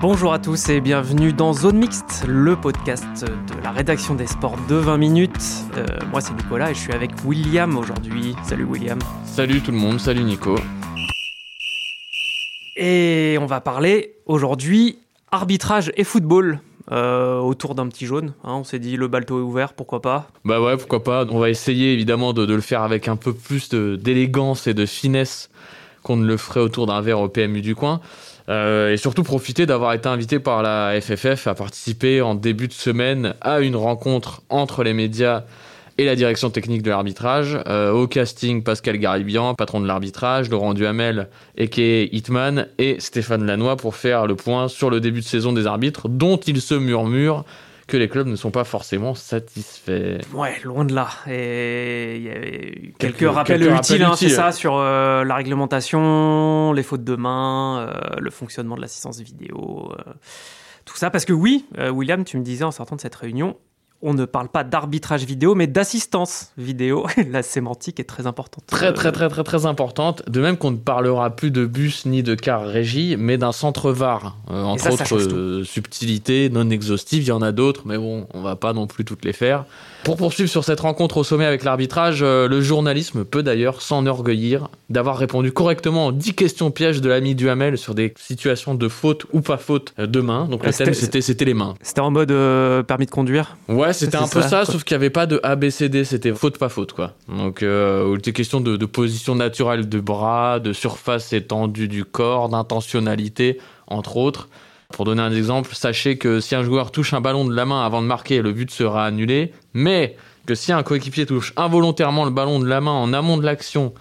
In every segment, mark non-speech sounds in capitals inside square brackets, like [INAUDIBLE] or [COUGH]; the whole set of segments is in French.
Bonjour à tous et bienvenue dans Zone Mixte, le podcast de la rédaction des sports de 20 minutes. Euh, moi c'est Nicolas et je suis avec William aujourd'hui. Salut William. Salut tout le monde, salut Nico. Et on va parler aujourd'hui arbitrage et football. euh, autour d'un petit jaune, hein. on s'est dit le balto est ouvert, pourquoi pas? Bah ouais, pourquoi pas. On va essayer évidemment de, de le faire avec un peu plus d'élégance et de finesse qu'on ne le ferait autour d'un verre au PMU du coin. Euh, et surtout profiter d'avoir été invité par la FFF à participer en début de semaine à une rencontre entre les médias et la direction technique de l'arbitrage. Euh, au casting, Pascal Garibian, patron de l'arbitrage, Laurent Duhamel, a.k.a. Hitman, et Stéphane Lannoy pour faire le point sur le début de saison des arbitres, dont il se murmure que les clubs ne sont pas forcément satisfaits. Ouais, loin de là. Et il y avait quelques, Quelques- rappels quelques utiles, rappels hein, utiles. ça, sur euh, la réglementation, les fautes de main, euh, le fonctionnement de l'assistance vidéo, euh, tout ça. Parce que oui, William, tu me disais en sortant de cette réunion, on ne parle pas d'arbitrage vidéo, mais d'assistance vidéo. [LAUGHS] La sémantique est très importante. Très très très très très importante. De même qu'on ne parlera plus de bus ni de car régie, mais d'un centre VAR. Euh, entre ça, ça autres euh, subtilités non exhaustives, il y en a d'autres, mais bon, on va pas non plus toutes les faire. Pour poursuivre sur cette rencontre au sommet avec l'arbitrage, euh, le journalisme peut d'ailleurs s'enorgueillir d'avoir répondu correctement aux 10 questions pièges de l'ami Duhamel sur des situations de faute ou pas faute de main. Donc Ah, le thème c'était- les mains. C'était en mode permis de conduire? Ouais, c'était C'est un peu ça, sauf qu'il n'y avait pas de ABCD, c'était faute pas faute quoi. Donc euh, il était question de, de position naturelle de bras, de surface étendue du corps, d'intentionnalité, entre autres. Pour donner un exemple, sachez que si un joueur touche un ballon de la main avant de marquer, le but sera annulé, mais que si un coéquipier touche involontairement le ballon de la main en amont de l'action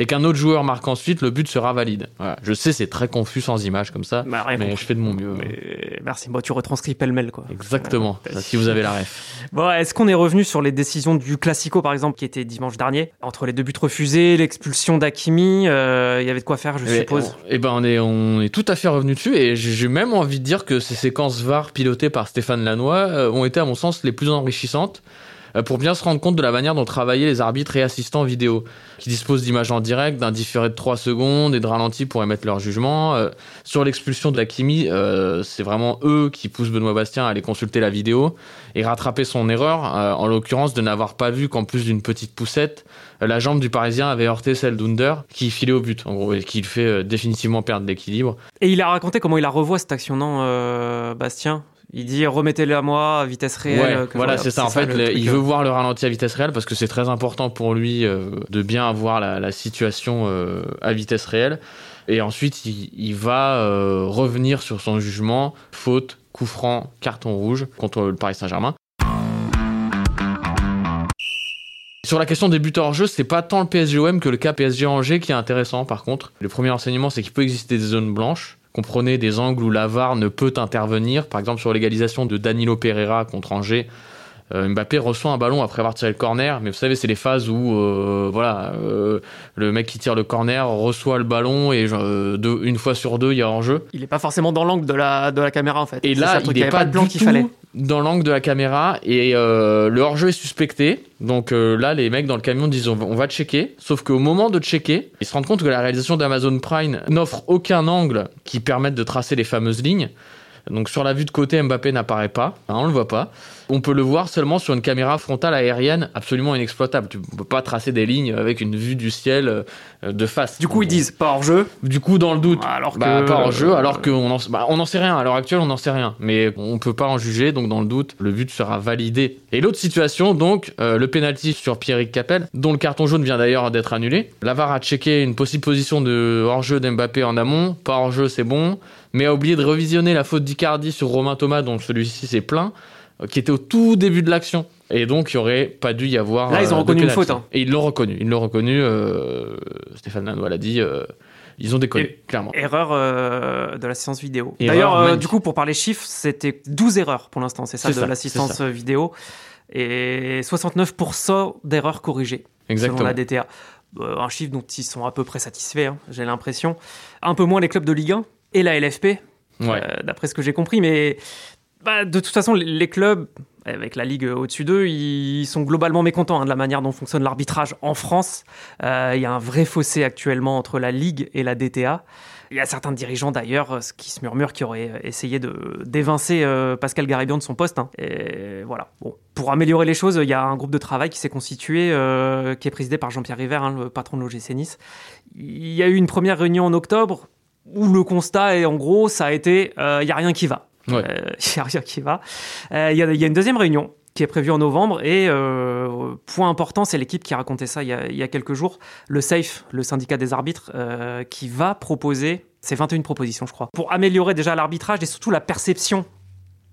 et qu'un autre joueur marque ensuite, le but sera valide. Voilà. Je sais, c'est très confus sans images comme ça, Bah, mais je fais de mon mieux. Mais merci, moi tu retranscris pêle-mêle quoi. Exactement, Ouais. si vous avez la ref. [LAUGHS] Bon, est-ce qu'on est revenu sur les décisions du Classico, par exemple, qui était dimanche dernier? Entre les deux buts refusés, l'expulsion d'Akimi, euh, il y avait de quoi faire, je Eh, suppose. on- Eh ben, on est, on est tout à fait revenu dessus et j'ai même envie de dire que ces séquences VAR pilotées par Stéphane Lannoy euh, ont été, à mon sens, les plus enrichissantes pour bien se rendre compte de la manière dont travaillaient les arbitres et assistants vidéo, qui disposent d'images en direct, d'un différé de 3 secondes et de ralenti pour émettre leur jugement. Euh, sur l'expulsion de Hakimi, euh, c'est vraiment eux qui poussent Benoît Bastien à aller consulter la vidéo et rattraper son erreur, euh, en l'occurrence de n'avoir pas vu qu'en plus d'une petite poussette, euh, la jambe du Parisien avait heurté celle d'Under, qui filait au but, en gros, et qui le fait euh, définitivement perdre l'équilibre. Et il a raconté comment il a revoit cette action, non, euh, Bastien? Il dit remettez-le à moi à vitesse réelle. Ouais, euh, que voilà, c'est ça. En fait, le- il euh. veut voir le ralenti à vitesse réelle parce que c'est très important pour lui euh, de bien avoir la, la situation euh, à vitesse réelle. Et ensuite, il, il va euh, revenir sur son jugement faute, coup franc, carton rouge contre le Paris Saint-Germain. Sur la question des buts hors jeu, c'est pas tant le PSG-OM que le cas PSG-Angers qui est intéressant par contre. Le premier enseignement, c'est qu'il peut exister des zones blanches. Comprenez des angles où la VAR ne peut intervenir. Par exemple, sur l'égalisation de Danilo Pereira contre Angers, euh, Mbappé reçoit un ballon après avoir tiré le corner, mais vous savez, c'est les phases où euh, voilà, euh, le mec qui tire le corner reçoit le ballon et euh, deux- une fois sur deux, il y a hors-jeu. Il est pas forcément dans l'angle de la, de la caméra, en fait. Et là, il y n'est avait pas, de blanc du qu'il fallait. Dans l'angle de la caméra et euh, le hors-jeu est suspecté. Donc euh, là, les mecs dans le camion disent on va, on va checker. Sauf qu'au moment de checker, ils se rendent compte que la réalisation d'Amazon Prime n'offre aucun angle qui permette de tracer les fameuses lignes. Donc sur la vue de côté, Mbappé n'apparaît pas, hein, on le voit pas. On peut le voir seulement sur une caméra frontale aérienne absolument inexploitable. Tu peux pas tracer des lignes avec une vue du ciel euh, de face. Du coup, ils disent pas hors jeu. Du coup, dans le doute, Alors que. bah, pas en jeu, alors qu'on en, bah, on n'en sait rien. À l'heure actuelle, on n'en sait rien. Mais on peut pas en juger, donc dans le doute, le but sera validé. Et l'autre situation, donc, euh, le penalty sur Pierrick Capel, dont le carton jaune vient d'ailleurs d'être annulé. La VAR a checké une possible position de hors-jeu d'Mbappé en amont. Pas hors-jeu, c'est bon. Mais a oublié de revisionner la faute d'Icardi sur Romain Thomas, dont celui-ci s'est plein. qui était au tout début de l'action. Et donc, il n'y aurait pas dû y avoir. Là, ils ont euh, reconnu une faute, hein. Et ils l'ont reconnu. Ils l'ont reconnu. euh, Stéphane Lanois l'a dit. euh, ils ont déconné, Et- clairement. Erreur euh, de l'assistance vidéo. D'ailleurs, euh, du coup, pour parler chiffres, c'était 12 erreurs pour l'instant, c'est ça, de l'assistance vidéo. Et 69% d'erreurs corrigées, Exactement. selon la DTA. Euh, un chiffre dont ils sont à peu près satisfaits, hein, j'ai l'impression. Un peu moins les clubs de Ligue 1 et la LFP, Ouais. euh, d'après ce que j'ai compris. Mais bah, de toute façon, les- clubs, avec la Ligue au-dessus d'eux, ils sont globalement mécontents hein, de la manière dont fonctionne l'arbitrage en France. Euh, Il y a un vrai fossé actuellement entre la Ligue et la DTA. Il y a certains dirigeants d'ailleurs euh, qui se murmurent qui auraient essayé de d'évincer euh, Pascal Garibian de son poste. hein. Et voilà. Bon, pour améliorer les choses, il y a un groupe de travail qui s'est constitué, euh, qui est présidé par Jean-Pierre River, hein, le patron de l'OGC Nice. Il y a eu une première réunion en octobre où le constat est en gros, ça a été, euh, il y a rien qui va. Ouais. Euh, Il [LAUGHS] y a rien qui va. Euh, Il y, a, il y a une deuxième réunion qui est prévue en novembre et euh, point important, c'est l'équipe qui a raconté ça il y a, il y a quelques jours, le SAFE, le syndicat des arbitres, euh, qui va proposer, c'est 21 propositions je crois, pour améliorer déjà l'arbitrage et surtout la perception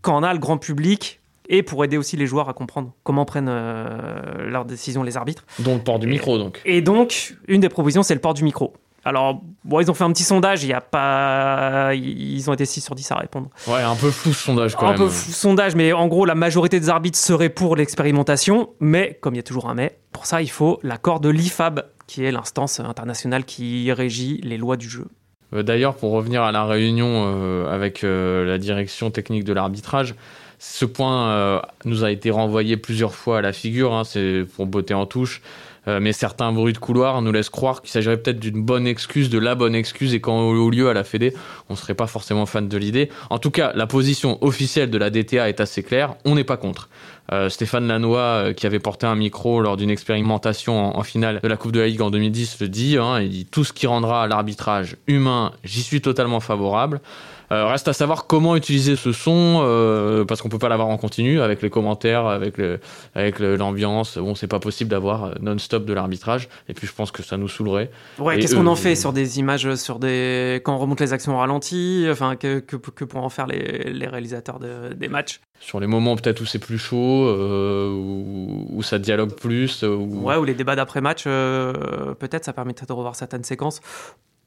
qu'en a le grand public et pour aider aussi les joueurs à comprendre comment prennent euh, leurs décisions les arbitres. Dont le port du micro, donc. Et donc, une des propositions, c'est le port du micro. Alors, bon, ils ont fait un petit sondage, il y a pas... Ils ont été 6 sur 10 à répondre. Ouais, un peu flou ce sondage, quand un même. peu fou sondage, mais en gros, la majorité des arbitres seraient pour l'expérimentation, mais, comme il y a toujours un mais, pour ça, il faut l'accord de l'IFAB, qui est l'instance internationale qui régit les lois du jeu. Euh, D'ailleurs, pour revenir à la réunion euh, avec euh, la direction technique de l'arbitrage, ce point nous a été renvoyé plusieurs fois à la figure, hein, c'est pour botter en touche, euh, mais certains bruits de couloir nous laissent croire qu'il s'agirait peut-être d'une bonne excuse, de la bonne excuse, et qu'en au lieu à la Fédé, on serait pas forcément fan de l'idée. En tout cas, la position officielle de la DTA est assez claire, on n'est pas contre. Euh, Stéphane Lannoy, euh, qui avait porté un micro lors d'une expérimentation en, en finale de la Coupe de la Ligue en 2010, le dit. Hein, il dit tout ce qui rendra l'arbitrage humain, j'y suis totalement favorable. Euh, reste à savoir comment utiliser ce son, euh, parce qu'on peut pas l'avoir en continu avec les commentaires, avec le, avec l'ambiance. Bon, c'est pas possible d'avoir euh, non-stop de l'arbitrage. Et puis je pense que ça nous saoulerait. Ouais, qu'est-ce qu'on en fait sur des images, sur des quand on remonte les actions au ralenti, enfin que, que, que pourront en faire les, les réalisateurs de- des matchs? Sur les moments peut-être où c'est plus chaud, euh, où, où ça dialogue plus. Où... Ouais, ou les débats d'après-match, euh, peut-être ça permettrait de revoir certaines séquences.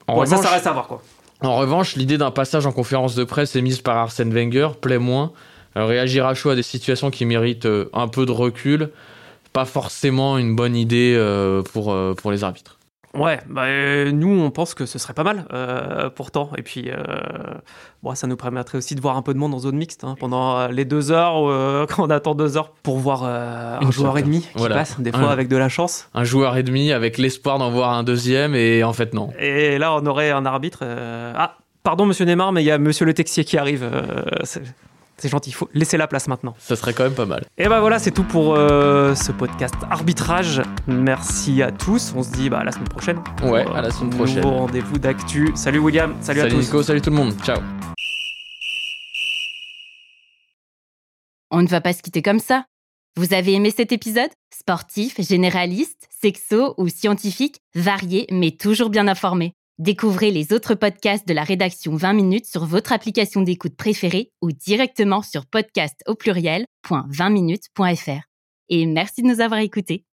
En Ouais, ça, ça reste à voir quoi. En revanche, l'idée d'un passage en conférence de presse émise par Arsène Wenger plaît moins. Euh, réagir à chaud à des situations qui méritent euh, un peu de recul, pas forcément une bonne idée euh, pour, pour les arbitres. Ouais, bah, euh, nous on pense que ce serait pas mal euh, pourtant. Et puis, euh, bon, ça nous permettrait aussi de voir un peu de monde en zone mixte hein, pendant les deux heures, [LAUGHS] quand on attend deux heures pour voir un Une joueur et demi qui Voilà. passe, des fois Un- avec de la chance. Un joueur et demi avec l'espoir d'en voir un deuxième et en fait non. Et là, on aurait un arbitre. Ah, pardon, monsieur Neymar, mais il y a monsieur Le Texier qui arrive. C'est gentil, il faut laisser la place maintenant. Ça serait quand même pas mal. Et ben voilà, c'est tout pour euh, ce podcast arbitrage. Merci à tous. On se dit bah, à la semaine prochaine. Ouais, Pour, à la semaine prochaine. Nouveau rendez-vous d'actu. Salut William, salut, à tous. Nico, salut tout le monde. Ciao. On ne va pas se quitter comme ça. Vous avez aimé cet épisode? Sportif, généraliste, sexo ou scientifique, varié mais toujours bien informé. Découvrez les autres podcasts de la rédaction 20 minutes sur votre application d'écoute préférée ou directement sur podcast au pluriel.20minutes.fr. Et merci de nous avoir écoutés.